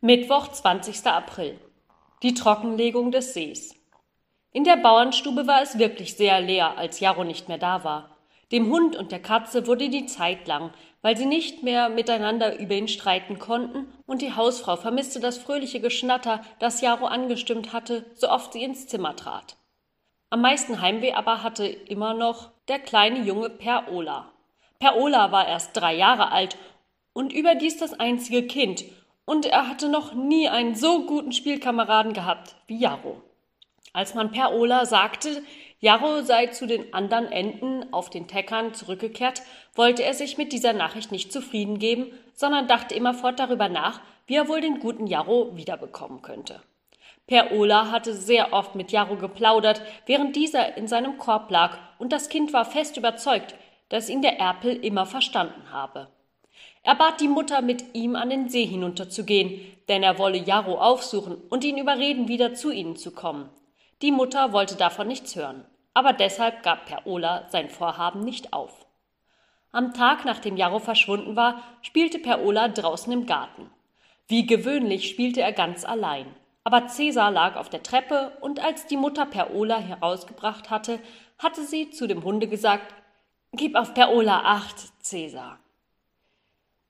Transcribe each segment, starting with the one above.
Mittwoch, 20. April. Die Trockenlegung des Sees. In der Bauernstube war es wirklich sehr leer, als Jarro nicht mehr da war. Dem Hund und der Katze wurde die Zeit lang, weil sie nicht mehr miteinander über ihn streiten konnten, und die Hausfrau vermisste das fröhliche Geschnatter, das Jarro angestimmt hatte, so oft sie ins Zimmer trat. Am meisten Heimweh aber hatte immer noch der kleine Junge Per Ola. Per Ola war erst drei Jahre alt und überdies das einzige Kind, und er hatte noch nie einen so guten Spielkameraden gehabt wie Jarro. Als man Per Ola sagte, Jarro sei zu den anderen Enten auf den Teckern zurückgekehrt, wollte er sich mit dieser Nachricht nicht zufrieden geben, sondern dachte immerfort darüber nach, wie er wohl den guten Jarro wiederbekommen könnte. Per Ola hatte sehr oft mit Jarro geplaudert, während dieser in seinem Korb lag, und das Kind war fest überzeugt, dass ihn der Erpel immer verstanden habe. Er bat die Mutter, mit ihm an den See hinunterzugehen, denn er wolle Jarro aufsuchen und ihn überreden, wieder zu ihnen zu kommen. Die Mutter wollte davon nichts hören, aber deshalb gab Per Ola sein Vorhaben nicht auf. Am Tag, nachdem Jarro verschwunden war, spielte Per Ola draußen im Garten. Wie gewöhnlich spielte er ganz allein. Aber Cäsar lag auf der Treppe, und als die Mutter Per Ola herausgebracht hatte, hatte sie zu dem Hunde gesagt: Gib auf Per Ola acht, Cäsar.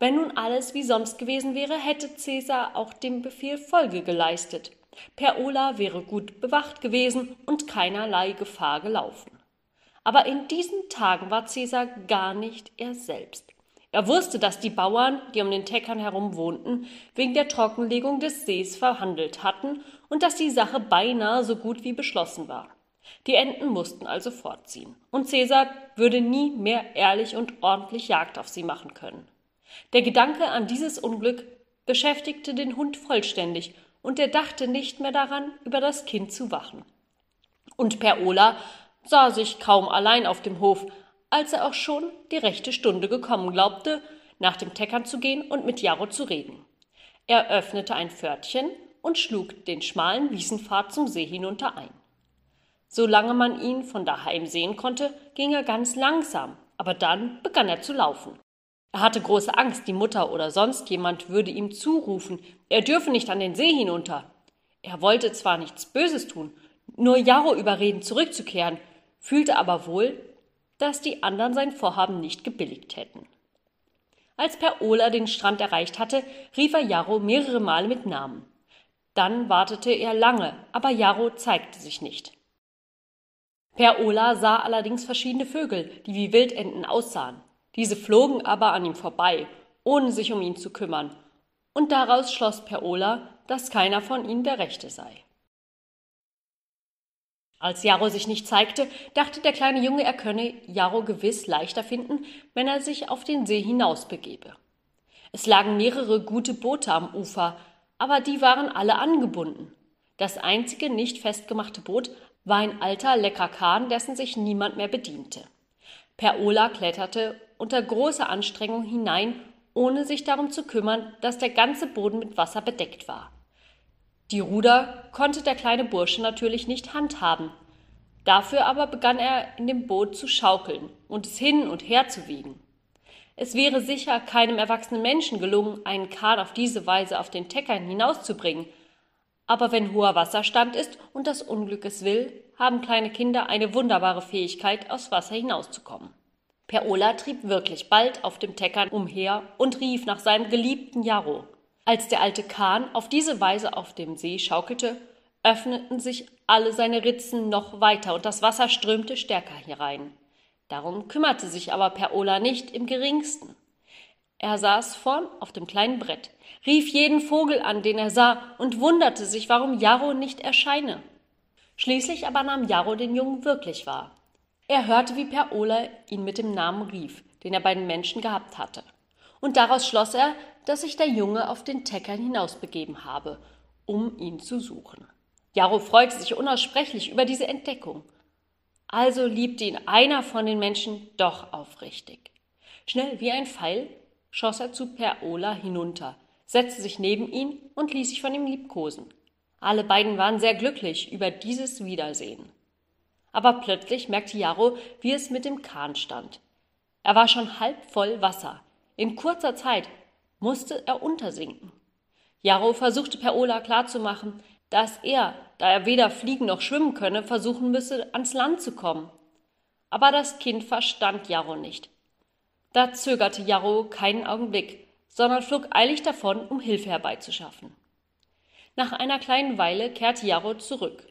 Wenn nun alles wie sonst gewesen wäre, hätte Cäsar auch dem Befehl Folge geleistet. Per Ola wäre gut bewacht gewesen und keinerlei Gefahr gelaufen. Aber in diesen Tagen war Cäsar gar nicht er selbst. Er wusste, dass die Bauern, die um den Teckern herum wohnten, wegen der Trockenlegung des Sees verhandelt hatten und dass die Sache beinahe so gut wie beschlossen war. Die Enten mussten also fortziehen, und Cäsar würde nie mehr ehrlich und ordentlich Jagd auf sie machen können. Der Gedanke an dieses Unglück beschäftigte den Hund vollständig, und er dachte nicht mehr daran, über das Kind zu wachen. Und Per Ola sah sich kaum allein auf dem Hof, als er auch schon die rechte Stunde gekommen glaubte, nach dem Teckern zu gehen und mit Jarro zu reden. Er öffnete ein Pförtchen und schlug den schmalen Wiesenpfad zum See hinunter ein. Solange man ihn von daheim sehen konnte, ging er ganz langsam, aber dann begann er zu laufen. Er hatte große Angst, die Mutter oder sonst jemand würde ihm zurufen, er dürfe nicht an den See hinunter. Er wollte zwar nichts Böses tun, nur Jarro überreden, zurückzukehren, fühlte aber wohl, dass die anderen sein Vorhaben nicht gebilligt hätten. Als Per Ola den Strand erreicht hatte, rief er Jarro mehrere Male mit Namen. Dann wartete er lange, aber Jarro zeigte sich nicht. Per Ola sah allerdings verschiedene Vögel, die wie Wildenten aussahen. Diese flogen aber an ihm vorbei, ohne sich um ihn zu kümmern, und daraus schloss Per Ola, dass keiner von ihnen der Rechte sei. Als Jarro sich nicht zeigte, dachte der kleine Junge, er könne Jarro gewiss leichter finden, wenn er sich auf den See hinausbegebe. Es lagen mehrere gute Boote am Ufer, aber die waren alle angebunden. Das einzige nicht festgemachte Boot war ein alter, lecker Kahn, dessen sich niemand mehr bediente. Per Ola kletterte unter großer Anstrengung hinein, ohne sich darum zu kümmern, dass der ganze Boden mit Wasser bedeckt war. Die Ruder konnte der kleine Bursche natürlich nicht handhaben. Dafür aber begann er in dem Boot zu schaukeln und es hin und her zu wiegen. Es wäre sicher keinem erwachsenen Menschen gelungen, einen Kahn auf diese Weise auf den Teckern hinauszubringen. Aber wenn hoher Wasserstand ist und das Unglück es will, haben kleine Kinder eine wunderbare Fähigkeit, aus Wasser hinauszukommen. Per Ola trieb wirklich bald auf dem Teckern umher und rief nach seinem geliebten Jarro. Als der alte Kahn auf diese Weise auf dem See schaukelte, öffneten sich alle seine Ritzen noch weiter und das Wasser strömte stärker herein. Darum kümmerte sich aber Per Ola nicht im geringsten. Er saß vorn auf dem kleinen Brett, rief jeden Vogel an, den er sah, und wunderte sich, warum Jarro nicht erscheine. Schließlich aber nahm Jarro den Jungen wirklich wahr. Er hörte, wie Per Ola ihn mit dem Namen rief, den er bei den Menschen gehabt hatte. Und daraus schloss er, dass sich der Junge auf den Teckern hinausbegeben habe, um ihn zu suchen. Jarro freute sich unaussprechlich über diese Entdeckung. Also liebte ihn einer von den Menschen doch aufrichtig. Schnell wie ein Pfeil schoss er zu Per Ola hinunter, setzte sich neben ihn und ließ sich von ihm liebkosen. Alle beiden waren sehr glücklich über dieses Wiedersehen. Aber plötzlich merkte Jarro, wie es mit dem Kahn stand. Er war schon halb voll Wasser. In kurzer Zeit musste er untersinken. Jarro versuchte Perola klarzumachen, dass er, da er weder fliegen noch schwimmen könne, versuchen müsse, ans Land zu kommen. Aber das Kind verstand Jarro nicht. Da zögerte Jarro keinen Augenblick, sondern flog eilig davon, um Hilfe herbeizuschaffen. Nach einer kleinen Weile kehrte Jarro zurück,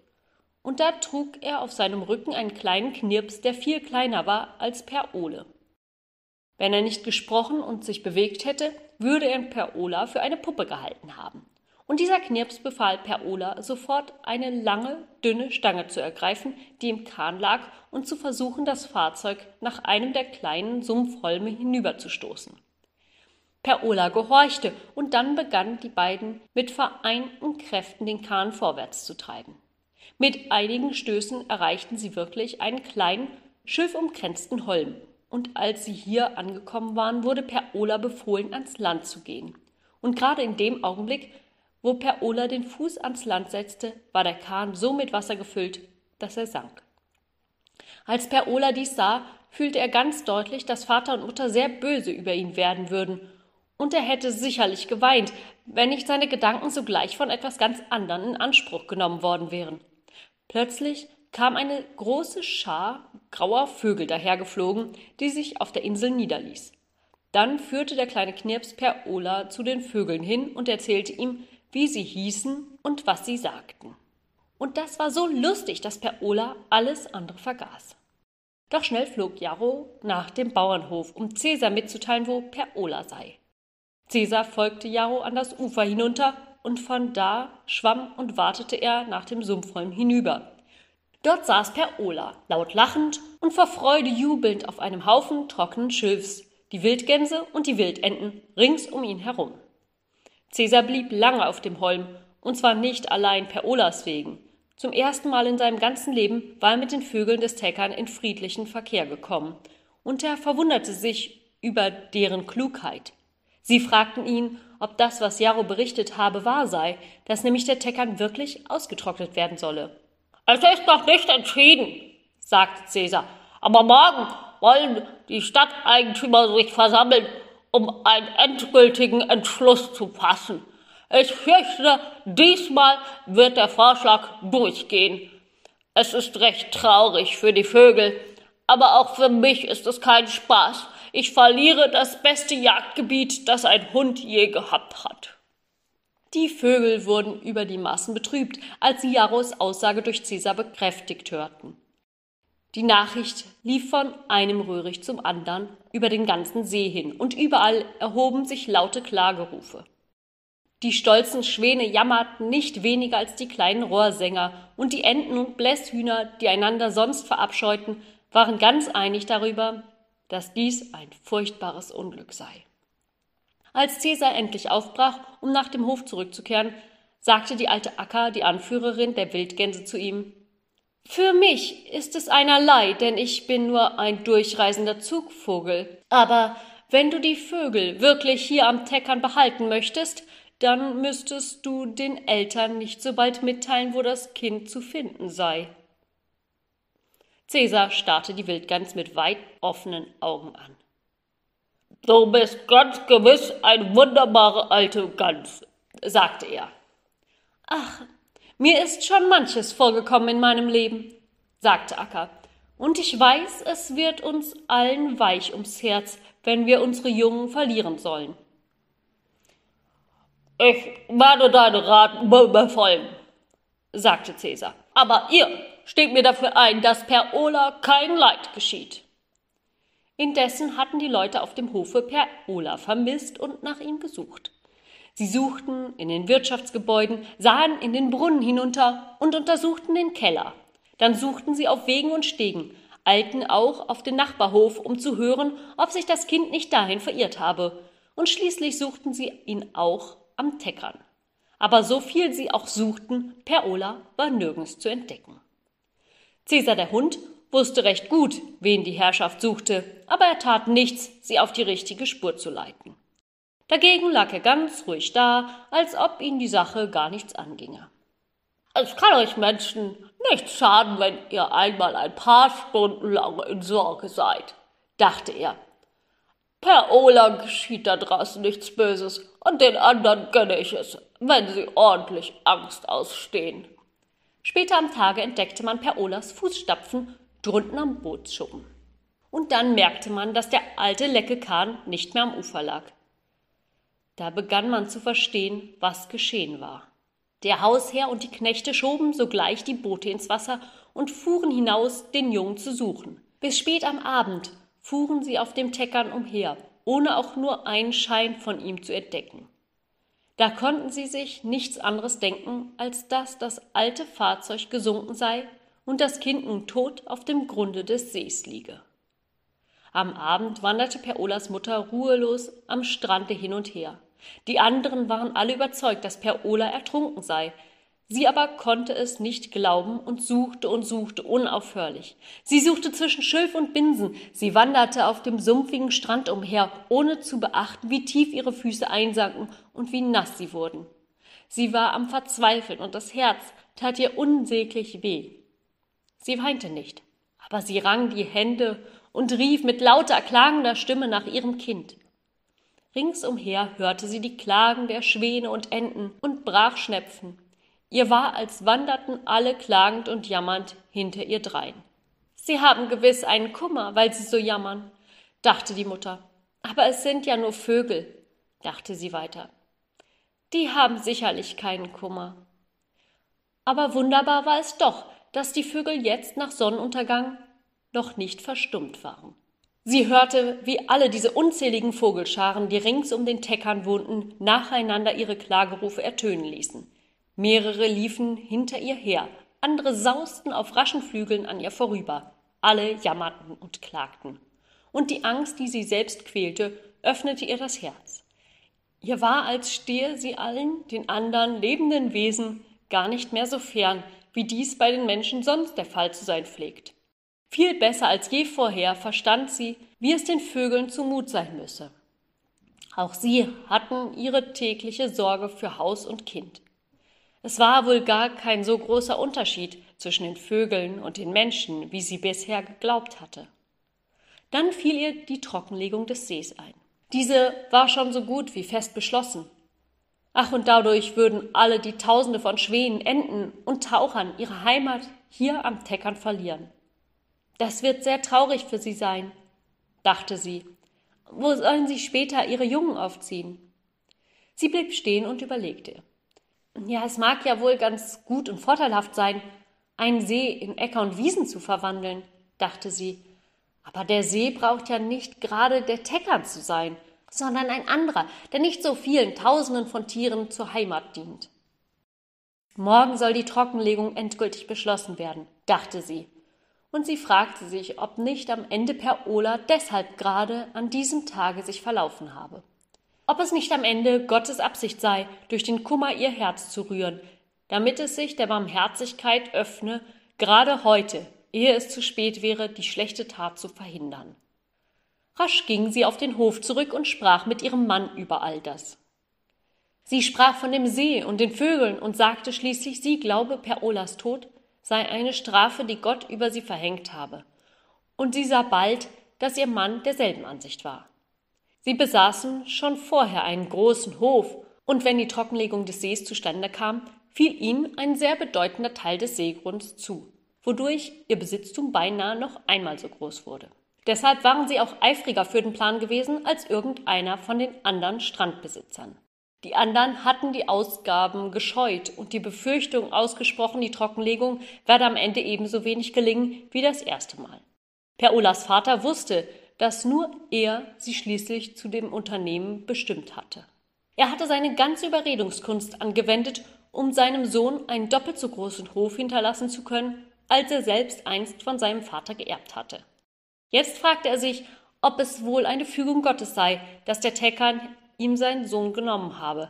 und da trug er auf seinem Rücken einen kleinen Knirps, der viel kleiner war als Per Ole. Wenn er nicht gesprochen und sich bewegt hätte, würde er Per Ola für eine Puppe gehalten haben. Und dieser Knirps befahl Per Ola sofort eine lange, dünne Stange zu ergreifen, die im Kahn lag, und zu versuchen, das Fahrzeug nach einem der kleinen Sumpfholme hinüberzustoßen. Per Ola gehorchte, und dann begannen die beiden mit vereinten Kräften den Kahn vorwärts zu treiben. Mit einigen Stößen erreichten sie wirklich einen kleinen, schilfumkränzten Holm, und als sie hier angekommen waren, wurde Per Ola befohlen, ans Land zu gehen. Und gerade in dem Augenblick, wo Per Ola den Fuß ans Land setzte, war der Kahn so mit Wasser gefüllt, dass er sank. Als Per Ola dies sah, fühlte er ganz deutlich, dass Vater und Mutter sehr böse über ihn werden würden, und er hätte sicherlich geweint, wenn nicht seine Gedanken sogleich von etwas ganz anderem in Anspruch genommen worden wären. Plötzlich kam eine große Schar grauer Vögel dahergeflogen, die sich auf der Insel niederließ. Dann führte der kleine Knirps Per Ola zu den Vögeln hin und erzählte ihm, wie sie hießen und was sie sagten. Und das war so lustig, dass Per Ola alles andere vergaß. Doch schnell flog Jarro nach dem Bauernhof, um Cäsar mitzuteilen, wo Per Ola sei. Cäsar folgte Jarro an das Ufer hinunter, und von da schwamm und wartete er nach dem Sumpfholm hinüber. Dort saß Per Ola, laut lachend und vor Freude jubelnd auf einem Haufen trockenen Schilfs, die Wildgänse und die Wildenten rings um ihn herum. Cäsar blieb lange auf dem Holm, und zwar nicht allein Per Olas wegen. Zum ersten Mal in seinem ganzen Leben war er mit den Vögeln des Teckern in friedlichen Verkehr gekommen, und er verwunderte sich über deren Klugheit. Sie fragten ihn, ob das, was Jarro berichtet habe, wahr sei, dass nämlich der Teckern wirklich ausgetrocknet werden solle. Es ist noch nicht entschieden, sagte Cäsar, aber morgen wollen die Stadteigentümer sich versammeln, um einen endgültigen Entschluss zu fassen. Ich fürchte, diesmal wird der Vorschlag durchgehen. Es ist recht traurig für die Vögel, aber auch für mich ist es kein Spaß. Ich verliere das beste Jagdgebiet, das ein Hund je gehabt hat. Die Vögel wurden über die Maßen betrübt, als sie Jarros Aussage durch Cäsar bekräftigt hörten. Die Nachricht lief von einem Röhricht zum anderen über den ganzen See hin, und überall erhoben sich laute Klagerufe. Die stolzen Schwäne jammerten nicht weniger als die kleinen Rohrsänger, und die Enten und Blässhühner, die einander sonst verabscheuten, waren ganz einig darüber, dass dies ein furchtbares Unglück sei. Als Cäsar endlich aufbrach, um nach dem Hof zurückzukehren, sagte die alte Acker, die Anführerin der Wildgänse, zu ihm Für mich ist es einerlei, denn ich bin nur ein durchreisender Zugvogel. Aber wenn du die Vögel wirklich hier am Teckern behalten möchtest, dann müsstest du den Eltern nicht so bald mitteilen, wo das Kind zu finden sei. Cäsar starrte die Wildgans mit weit offenen Augen an. Du bist ganz gewiss eine wunderbare alte Gans, sagte er. Ach, mir ist schon manches vorgekommen in meinem Leben, sagte Acker, und ich weiß, es wird uns allen weich ums Herz, wenn wir unsere Jungen verlieren sollen. Ich werde deine Rat befolgen, sagte Cäsar. Aber ihr steht mir dafür ein, dass per Ola kein Leid geschieht. Indessen hatten die Leute auf dem Hofe Per Ola vermisst und nach ihm gesucht. Sie suchten in den Wirtschaftsgebäuden, sahen in den Brunnen hinunter und untersuchten den Keller. Dann suchten sie auf Wegen und Stegen, eilten auch auf den Nachbarhof, um zu hören, ob sich das Kind nicht dahin verirrt habe. Und schließlich suchten sie ihn auch am Teckern. Aber so viel sie auch suchten, Per Ola war nirgends zu entdecken. Cäsar der Hund wusste recht gut, wen die Herrschaft suchte, aber er tat nichts, sie auf die richtige Spur zu leiten. Dagegen lag er ganz ruhig da, als ob ihn die Sache gar nichts anginge. Es kann euch Menschen nichts schaden, wenn ihr einmal ein paar Stunden lang in Sorge seid, dachte er. Per Ola geschieht da draußen nichts Böses, und den anderen gönne ich es, wenn sie ordentlich Angst ausstehen. Später am Tage entdeckte man Perolas Fußstapfen drunten am Bootsschuppen. Und dann merkte man, dass der alte Leckekahn nicht mehr am Ufer lag. Da begann man zu verstehen, was geschehen war. Der Hausherr und die Knechte schoben sogleich die Boote ins Wasser und fuhren hinaus, den Jungen zu suchen. Bis spät am Abend fuhren sie auf dem Teckern umher, ohne auch nur einen Schein von ihm zu entdecken. Da konnten sie sich nichts anderes denken, als dass das alte Fahrzeug gesunken sei und das Kind nun tot auf dem Grunde des Sees liege. Am Abend wanderte Perolas Mutter ruhelos am Strande hin und her. Die anderen waren alle überzeugt, dass Perola ertrunken sei. Sie aber konnte es nicht glauben und suchte und suchte unaufhörlich. Sie suchte zwischen Schilf und Binsen, sie wanderte auf dem sumpfigen Strand umher, ohne zu beachten, wie tief ihre Füße einsanken und wie nass sie wurden. Sie war am Verzweifeln und das Herz tat ihr unsäglich weh. Sie weinte nicht, aber sie rang die Hände und rief mit lauter klagender Stimme nach ihrem Kind. Ringsumher hörte sie die Klagen der Schwäne und Enten und Brachschnepfen. Ihr war, als wanderten alle klagend und jammernd hinter ihr drein. Sie haben gewiss einen Kummer, weil sie so jammern, dachte die Mutter. Aber es sind ja nur Vögel, dachte sie weiter. Die haben sicherlich keinen Kummer. Aber wunderbar war es doch, dass die Vögel jetzt nach Sonnenuntergang noch nicht verstummt waren. Sie hörte, wie alle diese unzähligen Vogelscharen, die rings um den Teckern wohnten, nacheinander ihre Klagerufe ertönen ließen. Mehrere liefen hinter ihr her, andere sausten auf raschen Flügeln an ihr vorüber. Alle jammerten und klagten. Und die Angst, die sie selbst quälte, öffnete ihr das Herz. Ihr war, als stehe sie allen, den anderen lebenden Wesen, gar nicht mehr so fern, wie dies bei den Menschen sonst der Fall zu sein pflegt. Viel besser als je vorher verstand sie, wie es den Vögeln zumut sein müsse. Auch sie hatten ihre tägliche Sorge für Haus und Kind. Es war wohl gar kein so großer Unterschied zwischen den Vögeln und den Menschen, wie sie bisher geglaubt hatte. Dann fiel ihr die Trockenlegung des Sees ein. Diese war schon so gut wie fest beschlossen. Ach, und dadurch würden alle die Tausende von Schwänen, Enten und Tauchern ihre Heimat hier am Teckern verlieren. Das wird sehr traurig für sie sein, dachte sie. Wo sollen sie später ihre Jungen aufziehen? Sie blieb stehen und überlegte. Ja, es mag ja wohl ganz gut und vorteilhaft sein, einen See in Äcker und Wiesen zu verwandeln, dachte sie. Aber der See braucht ja nicht gerade der Teckern zu sein, sondern ein anderer, der nicht so vielen Tausenden von Tieren zur Heimat dient. Morgen soll die Trockenlegung endgültig beschlossen werden, dachte sie und sie fragte sich, ob nicht am Ende Per Ola deshalb gerade an diesem Tage sich verlaufen habe. Ob es nicht am Ende Gottes Absicht sei, durch den Kummer ihr Herz zu rühren, damit es sich der Barmherzigkeit öffne, gerade heute, ehe es zu spät wäre, die schlechte Tat zu verhindern. Rasch ging sie auf den Hof zurück und sprach mit ihrem Mann über all das. Sie sprach von dem See und den Vögeln und sagte schließlich, sie glaube Per Olas Tod sei eine Strafe, die Gott über sie verhängt habe. Und sie sah bald, dass ihr Mann derselben Ansicht war. Sie besaßen schon vorher einen großen Hof, und wenn die Trockenlegung des Sees zustande kam, fiel ihnen ein sehr bedeutender Teil des Seegrunds zu, wodurch ihr Besitztum beinahe noch einmal so groß wurde. Deshalb waren sie auch eifriger für den Plan gewesen als irgendeiner von den anderen Strandbesitzern. Die anderen hatten die Ausgaben gescheut und die Befürchtung ausgesprochen, die Trockenlegung werde am Ende ebenso wenig gelingen wie das erste Mal. Per Ulas Vater wusste, dass nur er sie schließlich zu dem Unternehmen bestimmt hatte. Er hatte seine ganze Überredungskunst angewendet, um seinem Sohn einen doppelt so großen Hof hinterlassen zu können, als er selbst einst von seinem Vater geerbt hatte. Jetzt fragte er sich, ob es wohl eine Fügung Gottes sei, dass der Teckern ihm sein Sohn genommen habe,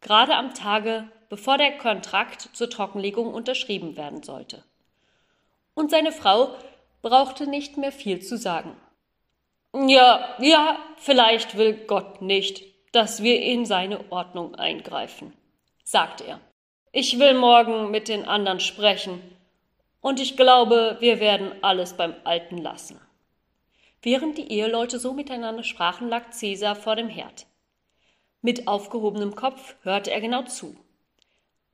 gerade am Tage, bevor der Kontrakt zur Trockenlegung unterschrieben werden sollte. Und seine Frau brauchte nicht mehr viel zu sagen. Ja, ja, vielleicht will Gott nicht, dass wir in seine Ordnung eingreifen, sagte er. Ich will morgen mit den anderen sprechen, und ich glaube, wir werden alles beim Alten lassen. Während die Eheleute so miteinander sprachen, lag Cäsar vor dem Herd. Mit aufgehobenem Kopf hörte er genau zu.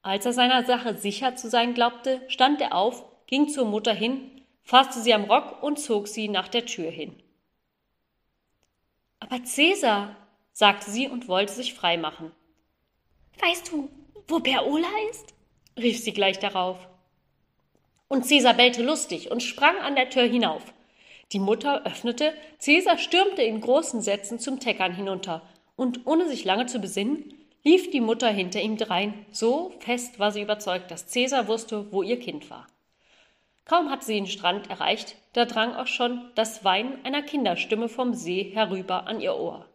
Als er seiner Sache sicher zu sein glaubte, stand er auf, ging zur Mutter hin, fasste sie am Rock und zog sie nach der Tür hin. Aber Cäsar, sagte sie und wollte sich frei machen. Weißt du, wo Perola ist? rief sie gleich darauf. Und Cäsar bellte lustig und sprang an der Tür hinauf. Die Mutter öffnete, Cäsar stürmte in großen Sätzen zum Teckern hinunter, und ohne sich lange zu besinnen, lief die Mutter hinter ihm drein, so fest war sie überzeugt, dass Cäsar wusste, wo ihr Kind war. Kaum hatte sie den Strand erreicht, da drang auch schon das Weinen einer Kinderstimme vom See herüber an ihr Ohr.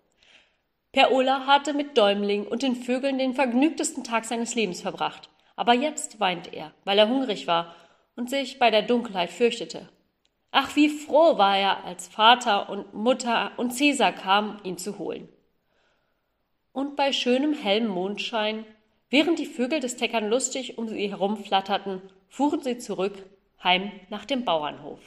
Per Ola hatte mit Däumling und den Vögeln den vergnügtesten Tag seines Lebens verbracht, aber jetzt weinte er, weil er hungrig war und sich bei der Dunkelheit fürchtete. Ach, wie froh war er, als Vater und Mutter und Cäsar kamen, ihn zu holen. Und bei schönem hellem Mondschein, während die Vögel des Teckern lustig um sie herumflatterten, fuhren sie zurück heim nach dem Bauernhof.